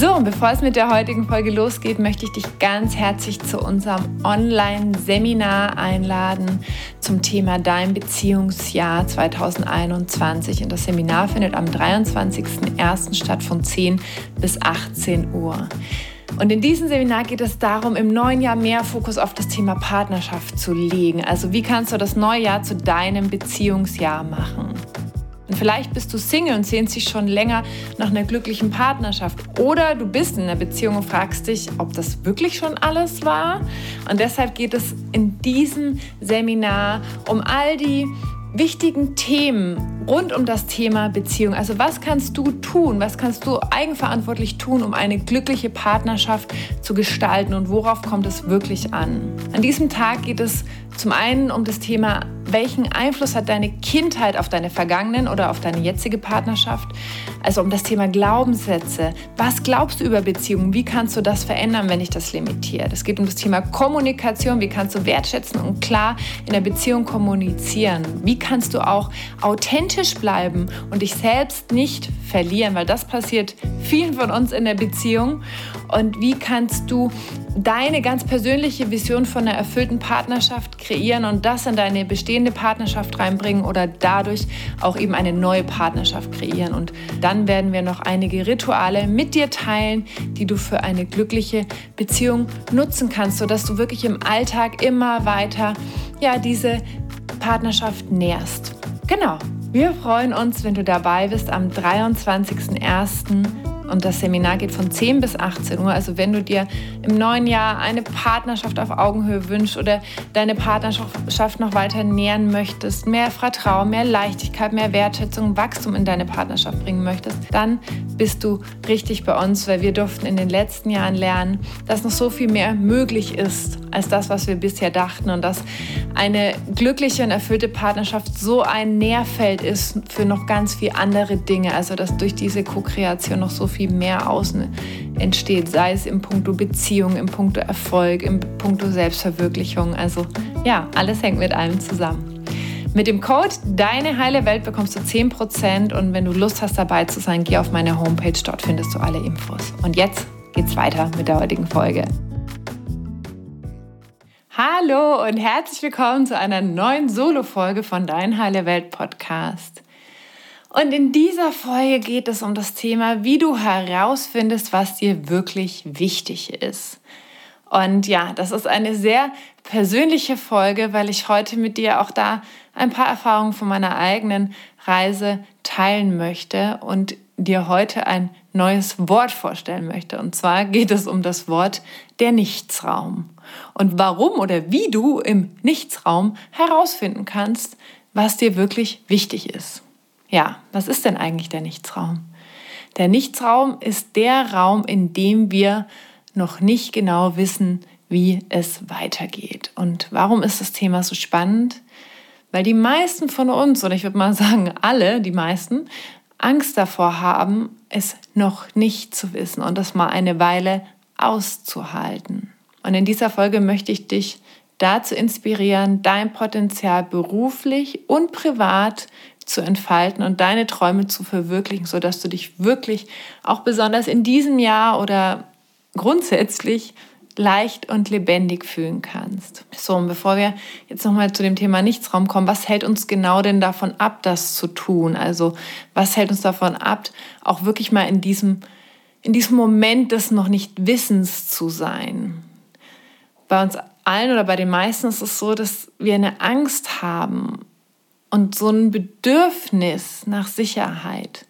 So, und bevor es mit der heutigen Folge losgeht, möchte ich dich ganz herzlich zu unserem Online-Seminar einladen zum Thema Dein Beziehungsjahr 2021. Und das Seminar findet am 23.01. statt von 10 bis 18 Uhr. Und in diesem Seminar geht es darum, im neuen Jahr mehr Fokus auf das Thema Partnerschaft zu legen. Also wie kannst du das neue Jahr zu deinem Beziehungsjahr machen? Und vielleicht bist du Single und sehnst dich schon länger nach einer glücklichen Partnerschaft. Oder du bist in einer Beziehung und fragst dich, ob das wirklich schon alles war. Und deshalb geht es in diesem Seminar um all die wichtigen Themen rund um das Thema Beziehung. Also was kannst du tun, was kannst du eigenverantwortlich tun, um eine glückliche Partnerschaft zu gestalten und worauf kommt es wirklich an? An diesem Tag geht es zum einen um das Thema, welchen Einfluss hat deine Kindheit auf deine vergangenen oder auf deine jetzige Partnerschaft? Also um das Thema Glaubenssätze. Was glaubst du über Beziehungen? Wie kannst du das verändern, wenn ich das limitiert? Es geht um das Thema Kommunikation. Wie kannst du wertschätzen und klar in der Beziehung kommunizieren? Wie kannst du auch authentisch bleiben und dich selbst nicht verlieren? Weil das passiert vielen von uns in der Beziehung. Und wie kannst du deine ganz persönliche Vision von einer erfüllten Partnerschaft kreieren und das in deine bestehende Partnerschaft reinbringen oder dadurch auch eben eine neue Partnerschaft kreieren. Und dann werden wir noch einige Rituale mit dir teilen, die du für eine glückliche Beziehung nutzen kannst, sodass du wirklich im Alltag immer weiter ja, diese Partnerschaft nährst. Genau. Wir freuen uns, wenn du dabei bist am 23.01. Und das Seminar geht von 10 bis 18 Uhr. Also wenn du dir im neuen Jahr eine Partnerschaft auf Augenhöhe wünschst oder deine Partnerschaft noch weiter nähern möchtest, mehr Vertrauen, mehr Leichtigkeit, mehr Wertschätzung, Wachstum in deine Partnerschaft bringen möchtest, dann bist du richtig bei uns, weil wir durften in den letzten Jahren lernen, dass noch so viel mehr möglich ist als das, was wir bisher dachten und dass eine glückliche und erfüllte Partnerschaft so ein Nährfeld ist für noch ganz viele andere Dinge. Also dass durch diese Co-Kreation noch so viel mehr außen entsteht, sei es im Punkto Beziehung, im Punkto Erfolg, im Punkto Selbstverwirklichung. Also ja, alles hängt mit allem zusammen. Mit dem Code Deine heile Welt bekommst du 10% und wenn du Lust hast dabei zu sein, geh auf meine Homepage, dort findest du alle Infos. Und jetzt geht's weiter mit der heutigen Folge. Hallo und herzlich willkommen zu einer neuen Solo-Folge von Dein Heile Welt Podcast. Und in dieser Folge geht es um das Thema, wie du herausfindest, was dir wirklich wichtig ist. Und ja, das ist eine sehr persönliche Folge, weil ich heute mit dir auch da ein paar Erfahrungen von meiner eigenen Reise teilen möchte und dir heute ein neues Wort vorstellen möchte. Und zwar geht es um das Wort der Nichtsraum. Und warum oder wie du im Nichtsraum herausfinden kannst, was dir wirklich wichtig ist. Ja, was ist denn eigentlich der Nichtsraum? Der Nichtsraum ist der Raum, in dem wir noch nicht genau wissen, wie es weitergeht. Und warum ist das Thema so spannend? Weil die meisten von uns, oder ich würde mal sagen alle, die meisten, Angst davor haben, es noch nicht zu wissen und das mal eine Weile auszuhalten. Und in dieser Folge möchte ich dich dazu inspirieren, dein Potenzial beruflich und privat zu entfalten und deine Träume zu verwirklichen, sodass du dich wirklich auch besonders in diesem Jahr oder grundsätzlich leicht und lebendig fühlen kannst. So, und bevor wir jetzt nochmal zu dem Thema Nichtsraum kommen, was hält uns genau denn davon ab, das zu tun? Also, was hält uns davon ab, auch wirklich mal in diesem, in diesem Moment des noch nicht Wissens zu sein? Bei uns allen oder bei den meisten ist es so, dass wir eine Angst haben und so ein Bedürfnis nach Sicherheit.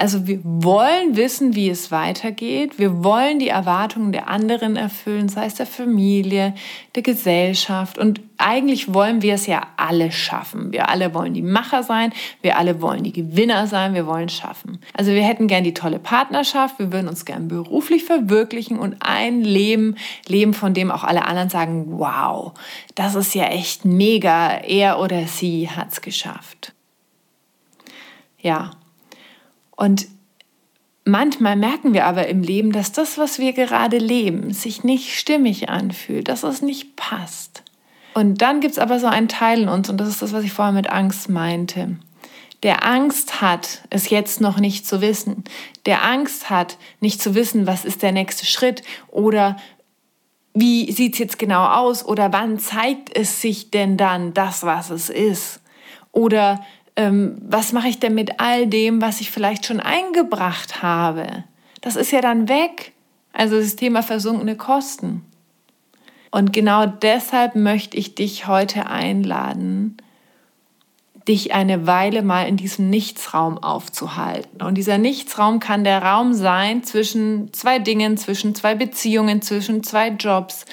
Also wir wollen wissen, wie es weitergeht. Wir wollen die Erwartungen der anderen erfüllen, sei es der Familie, der Gesellschaft. Und eigentlich wollen wir es ja alle schaffen. Wir alle wollen die Macher sein. Wir alle wollen die Gewinner sein. Wir wollen schaffen. Also wir hätten gern die tolle Partnerschaft. Wir würden uns gern beruflich verwirklichen und ein Leben leben, von dem auch alle anderen sagen, wow, das ist ja echt mega. Er oder sie hat es geschafft. Ja, Und manchmal merken wir aber im Leben, dass das, was wir gerade leben, sich nicht stimmig anfühlt, dass es nicht passt. Und dann gibt es aber so einen Teil in uns, und das ist das, was ich vorher mit Angst meinte, der Angst hat, es jetzt noch nicht zu wissen, der Angst hat, nicht zu wissen, was ist der nächste Schritt oder wie sieht es jetzt genau aus oder wann zeigt es sich denn dann das, was es ist? Oder ähm, was mache ich denn mit all dem, was ich vielleicht schon eingebracht habe? Das ist ja dann weg. Also das Thema versunkene Kosten. Und genau deshalb möchte ich dich heute einladen, dich eine Weile mal in diesem Nichtsraum aufzuhalten. Und dieser Nichtsraum kann der Raum sein zwischen zwei Dingen, zwischen zwei Beziehungen, zwischen zwei Jobs.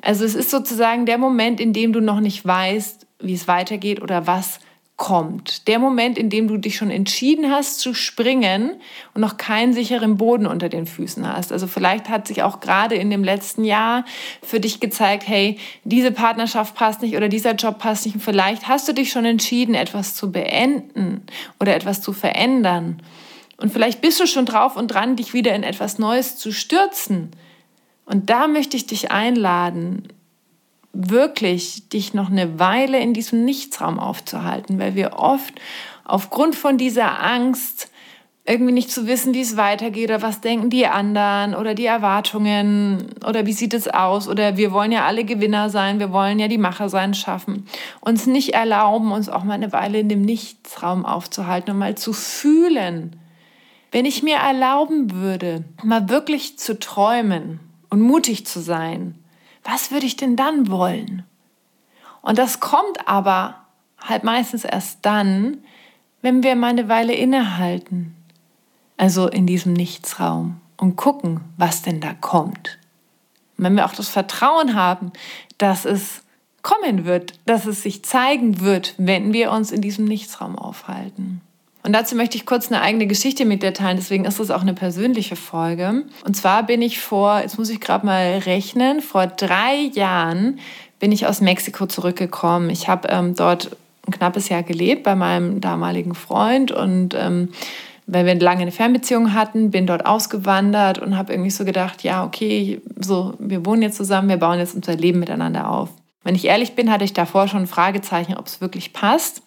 Also es ist sozusagen der Moment, in dem du noch nicht weißt, wie es weitergeht oder was kommt. Der Moment, in dem du dich schon entschieden hast zu springen und noch keinen sicheren Boden unter den Füßen hast. Also vielleicht hat sich auch gerade in dem letzten Jahr für dich gezeigt, hey, diese Partnerschaft passt nicht oder dieser Job passt nicht. Und vielleicht hast du dich schon entschieden, etwas zu beenden oder etwas zu verändern. Und vielleicht bist du schon drauf und dran, dich wieder in etwas Neues zu stürzen. Und da möchte ich dich einladen, wirklich dich noch eine Weile in diesem Nichtsraum aufzuhalten, weil wir oft aufgrund von dieser Angst irgendwie nicht zu wissen, wie es weitergeht oder was denken die anderen oder die Erwartungen oder wie sieht es aus oder wir wollen ja alle Gewinner sein, wir wollen ja die Macher sein schaffen, uns nicht erlauben, uns auch mal eine Weile in dem Nichtsraum aufzuhalten und mal zu fühlen. Wenn ich mir erlauben würde, mal wirklich zu träumen und mutig zu sein, was würde ich denn dann wollen? Und das kommt aber halt meistens erst dann, wenn wir mal eine Weile innehalten, also in diesem Nichtsraum und gucken, was denn da kommt. Und wenn wir auch das Vertrauen haben, dass es kommen wird, dass es sich zeigen wird, wenn wir uns in diesem Nichtsraum aufhalten. Und dazu möchte ich kurz eine eigene Geschichte mit dir teilen, deswegen ist das auch eine persönliche Folge. Und zwar bin ich vor, jetzt muss ich gerade mal rechnen, vor drei Jahren bin ich aus Mexiko zurückgekommen. Ich habe ähm, dort ein knappes Jahr gelebt bei meinem damaligen Freund und ähm, weil wir lange eine Fernbeziehung hatten, bin dort ausgewandert und habe irgendwie so gedacht, ja, okay, so, wir wohnen jetzt zusammen, wir bauen jetzt unser Leben miteinander auf. Wenn ich ehrlich bin, hatte ich davor schon ein Fragezeichen, ob es wirklich passt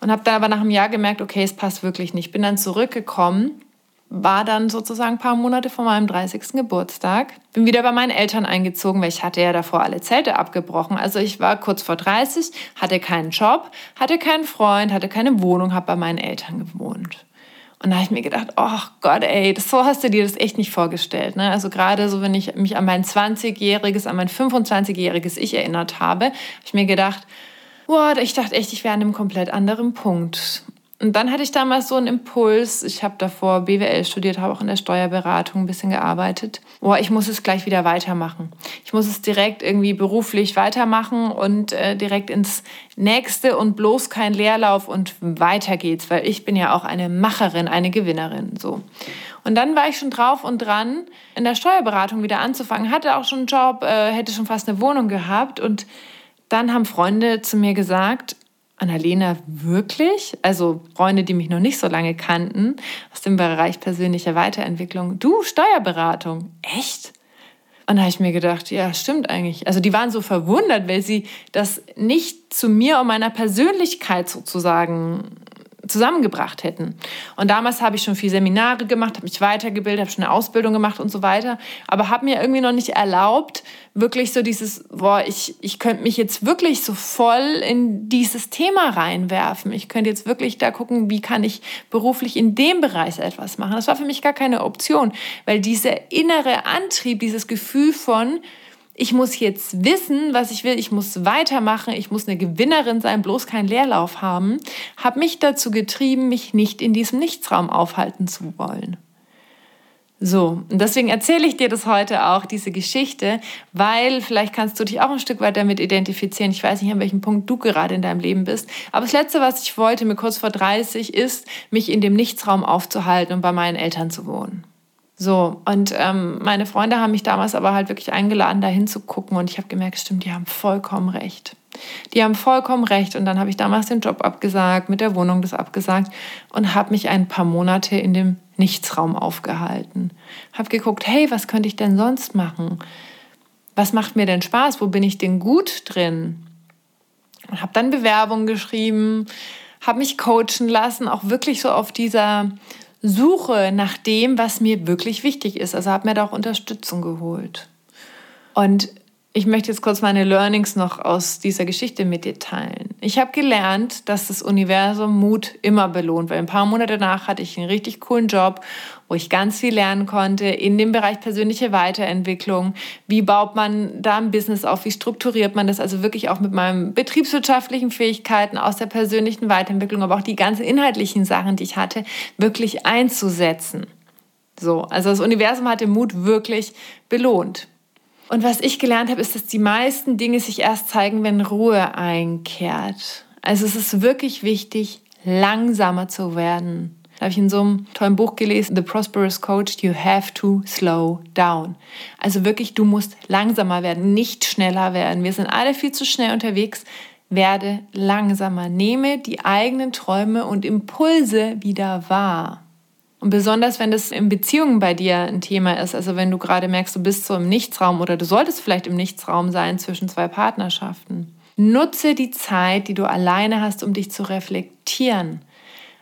und habe dann aber nach einem Jahr gemerkt, okay, es passt wirklich nicht. Bin dann zurückgekommen, war dann sozusagen ein paar Monate vor meinem 30. Geburtstag. Bin wieder bei meinen Eltern eingezogen, weil ich hatte ja davor alle Zelte abgebrochen. Also ich war kurz vor 30, hatte keinen Job, hatte keinen Freund, hatte keine Wohnung, habe bei meinen Eltern gewohnt. Und da habe ich mir gedacht, oh Gott, ey, das, so hast du dir das echt nicht vorgestellt. Ne? Also gerade so, wenn ich mich an mein 20-jähriges, an mein 25-jähriges Ich erinnert habe, habe ich mir gedacht, Boah, ich dachte echt, ich wäre an einem komplett anderen Punkt. Und dann hatte ich damals so einen Impuls. Ich habe davor BWL studiert, habe auch in der Steuerberatung ein bisschen gearbeitet. Boah, ich muss es gleich wieder weitermachen. Ich muss es direkt irgendwie beruflich weitermachen und äh, direkt ins nächste und bloß kein Leerlauf und weiter geht's, weil ich bin ja auch eine Macherin, eine Gewinnerin. So. Und dann war ich schon drauf und dran, in der Steuerberatung wieder anzufangen. Hatte auch schon einen Job, äh, hätte schon fast eine Wohnung gehabt und dann haben Freunde zu mir gesagt, Annalena, wirklich? Also Freunde, die mich noch nicht so lange kannten, aus dem Bereich persönlicher Weiterentwicklung. Du, Steuerberatung, echt? Und da habe ich mir gedacht, ja, stimmt eigentlich. Also die waren so verwundert, weil sie das nicht zu mir und meiner Persönlichkeit sozusagen zusammengebracht hätten. Und damals habe ich schon viel Seminare gemacht, habe mich weitergebildet, habe schon eine Ausbildung gemacht und so weiter, aber habe mir irgendwie noch nicht erlaubt, wirklich so dieses, boah, ich, ich könnte mich jetzt wirklich so voll in dieses Thema reinwerfen. Ich könnte jetzt wirklich da gucken, wie kann ich beruflich in dem Bereich etwas machen. Das war für mich gar keine Option, weil dieser innere Antrieb, dieses Gefühl von, ich muss jetzt wissen, was ich will, ich muss weitermachen, ich muss eine Gewinnerin sein, bloß keinen Leerlauf haben, hat mich dazu getrieben, mich nicht in diesem Nichtsraum aufhalten zu wollen. So, und deswegen erzähle ich dir das heute auch, diese Geschichte, weil vielleicht kannst du dich auch ein Stück weit damit identifizieren. Ich weiß nicht, an welchem Punkt du gerade in deinem Leben bist. Aber das Letzte, was ich wollte, mir kurz vor 30, ist, mich in dem Nichtsraum aufzuhalten und bei meinen Eltern zu wohnen. So, und ähm, meine Freunde haben mich damals aber halt wirklich eingeladen, da hinzugucken und ich habe gemerkt, stimmt, die haben vollkommen recht. Die haben vollkommen recht. Und dann habe ich damals den Job abgesagt, mit der Wohnung das abgesagt und habe mich ein paar Monate in dem Nichtsraum aufgehalten. Habe geguckt, hey, was könnte ich denn sonst machen? Was macht mir denn Spaß? Wo bin ich denn gut drin? Und habe dann Bewerbungen geschrieben, habe mich coachen lassen, auch wirklich so auf dieser Suche nach dem, was mir wirklich wichtig ist. Also habe mir da auch Unterstützung geholt. Und ich möchte jetzt kurz meine Learnings noch aus dieser Geschichte mit dir teilen. Ich habe gelernt, dass das Universum Mut immer belohnt, weil ein paar Monate danach hatte ich einen richtig coolen Job, wo ich ganz viel lernen konnte in dem Bereich persönliche Weiterentwicklung. Wie baut man da ein Business auf? Wie strukturiert man das? Also wirklich auch mit meinen betriebswirtschaftlichen Fähigkeiten aus der persönlichen Weiterentwicklung, aber auch die ganzen inhaltlichen Sachen, die ich hatte, wirklich einzusetzen. So, also das Universum hat den Mut wirklich belohnt. Und was ich gelernt habe, ist, dass die meisten Dinge sich erst zeigen, wenn Ruhe einkehrt. Also es ist wirklich wichtig, langsamer zu werden. Da habe ich in so einem tollen Buch gelesen, The Prosperous Coach, You Have to Slow Down. Also wirklich, du musst langsamer werden, nicht schneller werden. Wir sind alle viel zu schnell unterwegs. Werde langsamer. Nehme die eigenen Träume und Impulse wieder wahr. Und besonders, wenn das in Beziehungen bei dir ein Thema ist, also wenn du gerade merkst, du bist so im Nichtsraum oder du solltest vielleicht im Nichtsraum sein zwischen zwei Partnerschaften. Nutze die Zeit, die du alleine hast, um dich zu reflektieren.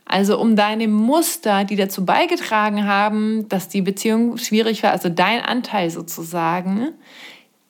Also um deine Muster, die dazu beigetragen haben, dass die Beziehung schwierig war, also dein Anteil sozusagen,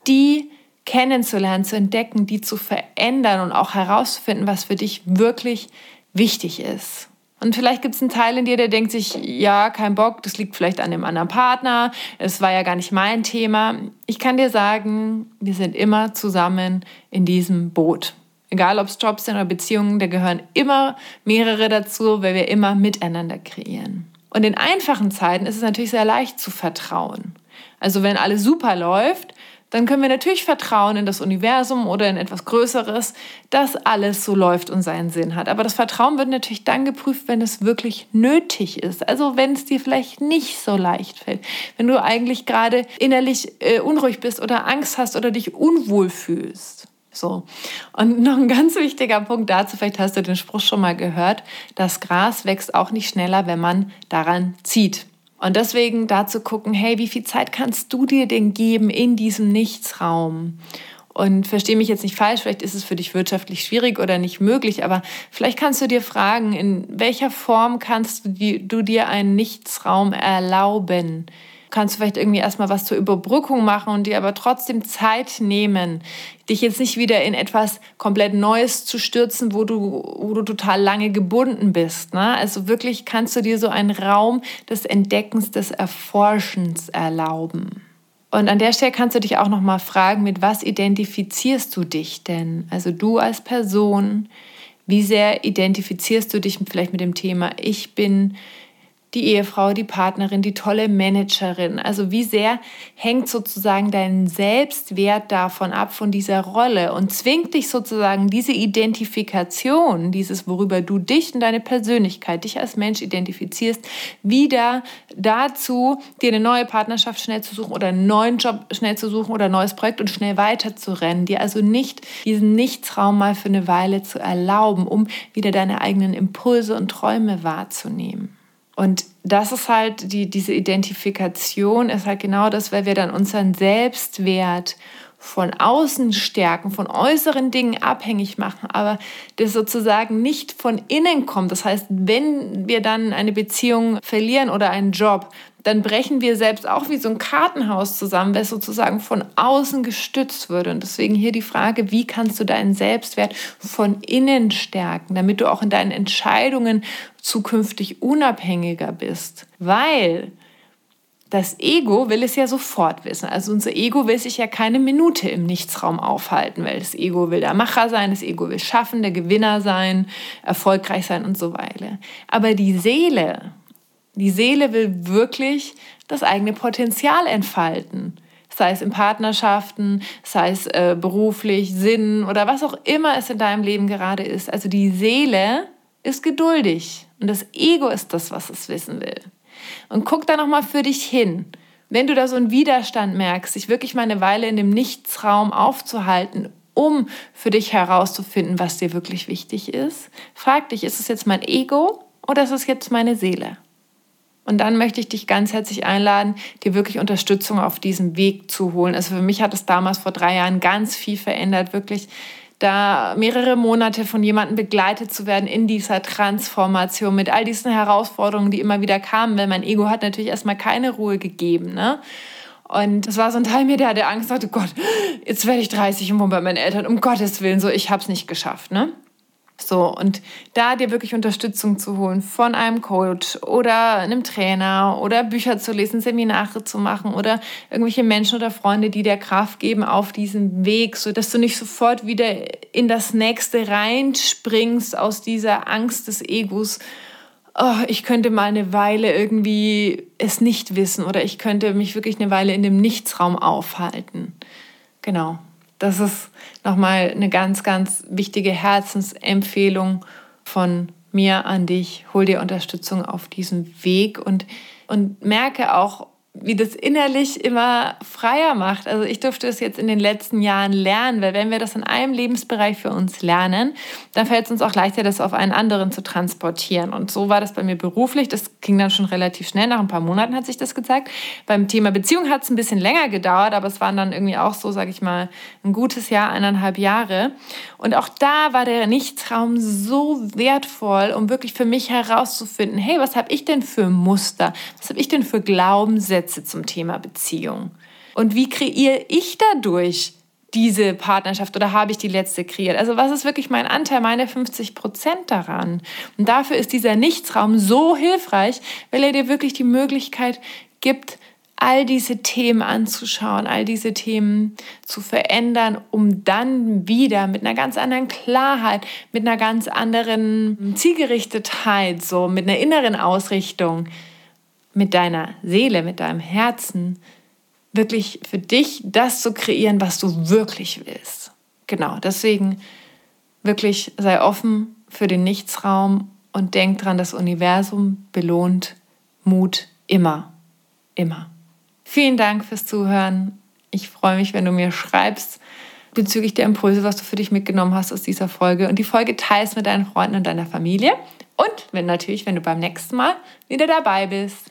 die kennenzulernen, zu entdecken, die zu verändern und auch herauszufinden, was für dich wirklich wichtig ist. Und vielleicht gibt es einen Teil in dir, der denkt sich, ja, kein Bock, das liegt vielleicht an dem anderen Partner, es war ja gar nicht mein Thema. Ich kann dir sagen, wir sind immer zusammen in diesem Boot. Egal ob es Jobs sind oder Beziehungen, da gehören immer mehrere dazu, weil wir immer miteinander kreieren. Und in einfachen Zeiten ist es natürlich sehr leicht zu vertrauen. Also wenn alles super läuft, dann können wir natürlich vertrauen in das Universum oder in etwas Größeres, dass alles so läuft und seinen Sinn hat. Aber das Vertrauen wird natürlich dann geprüft, wenn es wirklich nötig ist. Also wenn es dir vielleicht nicht so leicht fällt, wenn du eigentlich gerade innerlich äh, unruhig bist oder Angst hast oder dich unwohl fühlst. So. Und noch ein ganz wichtiger Punkt dazu, vielleicht hast du den Spruch schon mal gehört, das Gras wächst auch nicht schneller, wenn man daran zieht. Und deswegen dazu gucken, hey, wie viel Zeit kannst du dir denn geben in diesem Nichtsraum? Und verstehe mich jetzt nicht falsch, vielleicht ist es für dich wirtschaftlich schwierig oder nicht möglich, aber vielleicht kannst du dir fragen, in welcher Form kannst du, dir einen Nichtsraum erlauben? Kannst du vielleicht irgendwie erstmal was zur Überbrückung machen und dir aber trotzdem Zeit nehmen, dich jetzt nicht wieder in etwas komplett Neues zu stürzen, wo du, wo du total lange gebunden bist. Ne? Also wirklich kannst du dir so einen Raum des Entdeckens, des Erforschens erlauben. Und an der Stelle kannst du dich auch noch mal fragen, mit was identifizierst du dich denn? Also du als Person, wie sehr identifizierst du dich vielleicht mit dem Thema ich bin die Ehefrau, die Partnerin, die tolle Managerin. Also wie sehr hängt sozusagen dein Selbstwert davon ab, von dieser Rolle und zwingt dich sozusagen diese Identifikation, dieses, worüber du dich und deine Persönlichkeit, dich als Mensch identifizierst, wieder dazu, dir eine neue Partnerschaft schnell zu suchen oder einen neuen Job schnell zu suchen oder ein neues Projekt und schnell weiterzurennen. Dir also nicht diesen Nichtsraum mal für eine Weile zu erlauben, um wieder deine eigenen Impulse und Träume wahrzunehmen. Und das ist halt die, diese Identifikation, ist halt genau das, weil wir dann unseren Selbstwert von außen stärken, von äußeren Dingen abhängig machen, aber das sozusagen nicht von innen kommt. Das heißt, wenn wir dann eine Beziehung verlieren oder einen Job, dann brechen wir selbst auch wie so ein Kartenhaus zusammen, das sozusagen von außen gestützt würde. Und deswegen hier die Frage, wie kannst du deinen Selbstwert von innen stärken, damit du auch in deinen Entscheidungen zukünftig unabhängiger bist? Weil das Ego will es ja sofort wissen. Also unser Ego will sich ja keine Minute im Nichtsraum aufhalten, weil das Ego will der Macher sein, das Ego will schaffen, der Gewinner sein, erfolgreich sein und so weiter. Aber die Seele, die Seele will wirklich das eigene Potenzial entfalten. Sei es in Partnerschaften, sei es äh, beruflich, Sinn oder was auch immer es in deinem Leben gerade ist. Also die Seele ist geduldig und das Ego ist das, was es wissen will. Und guck da nochmal für dich hin. Wenn du da so einen Widerstand merkst, sich wirklich mal eine Weile in dem Nichtsraum aufzuhalten, um für dich herauszufinden, was dir wirklich wichtig ist. Frag dich, ist es jetzt mein Ego oder ist es jetzt meine Seele? Und dann möchte ich dich ganz herzlich einladen, dir wirklich Unterstützung auf diesem Weg zu holen. Also für mich hat es damals vor drei Jahren ganz viel verändert, wirklich da mehrere Monate von jemandem begleitet zu werden in dieser Transformation mit all diesen Herausforderungen, die immer wieder kamen, weil mein Ego hat natürlich erstmal keine Ruhe gegeben. Ne? Und das war so ein Teil mir, der hatte Angst, sagte, Gott, jetzt werde ich 30 und wohne bei meinen Eltern, um Gottes Willen, so, ich habe es nicht geschafft. Ne? So, und da dir wirklich Unterstützung zu holen von einem Coach oder einem Trainer oder Bücher zu lesen, Seminare zu machen oder irgendwelche Menschen oder Freunde, die dir Kraft geben auf diesem Weg, so dass du nicht sofort wieder in das nächste reinspringst aus dieser Angst des Egos. Oh, ich könnte mal eine Weile irgendwie es nicht wissen oder ich könnte mich wirklich eine Weile in dem Nichtsraum aufhalten. Genau. Das ist nochmal eine ganz, ganz wichtige Herzensempfehlung von mir an dich. Hol dir Unterstützung auf diesem Weg und, und merke auch, wie das innerlich immer freier macht. Also ich durfte es jetzt in den letzten Jahren lernen, weil wenn wir das in einem Lebensbereich für uns lernen, dann fällt es uns auch leichter, das auf einen anderen zu transportieren. Und so war das bei mir beruflich. Das ging dann schon relativ schnell. Nach ein paar Monaten hat sich das gezeigt. Beim Thema Beziehung hat es ein bisschen länger gedauert, aber es waren dann irgendwie auch so, sage ich mal, ein gutes Jahr, eineinhalb Jahre. Und auch da war der Nichtraum so wertvoll, um wirklich für mich herauszufinden, hey, was habe ich denn für Muster? Was habe ich denn für Glaubenssätze? Glaubenssätze zum Thema Beziehung? Und wie kreiere ich dadurch diese Partnerschaft oder habe ich die letzte kreiert? Also was ist wirklich mein Anteil, meine 50 Prozent daran? Und dafür ist dieser Nichtsraum so hilfreich, weil er dir wirklich die Möglichkeit gibt, all diese Themen anzuschauen, all diese Themen zu verändern, um dann wieder mit einer ganz anderen Klarheit, mit einer ganz anderen Zielgerichtetheit, so mit einer inneren Ausrichtung mit deiner Seele, mit deinem Herzen wirklich für dich das zu kreieren, was du wirklich willst. Genau, deswegen wirklich sei offen für den Nichtsraum und denk dran, das Universum belohnt Mut immer, immer. Vielen Dank fürs Zuhören. Ich freue mich, wenn du mir schreibst bezüglich der Impulse, was du für dich mitgenommen hast aus dieser Folge und die Folge teilst mit deinen Freunden und deiner Familie. Und wenn natürlich, wenn du beim nächsten Mal wieder dabei bist.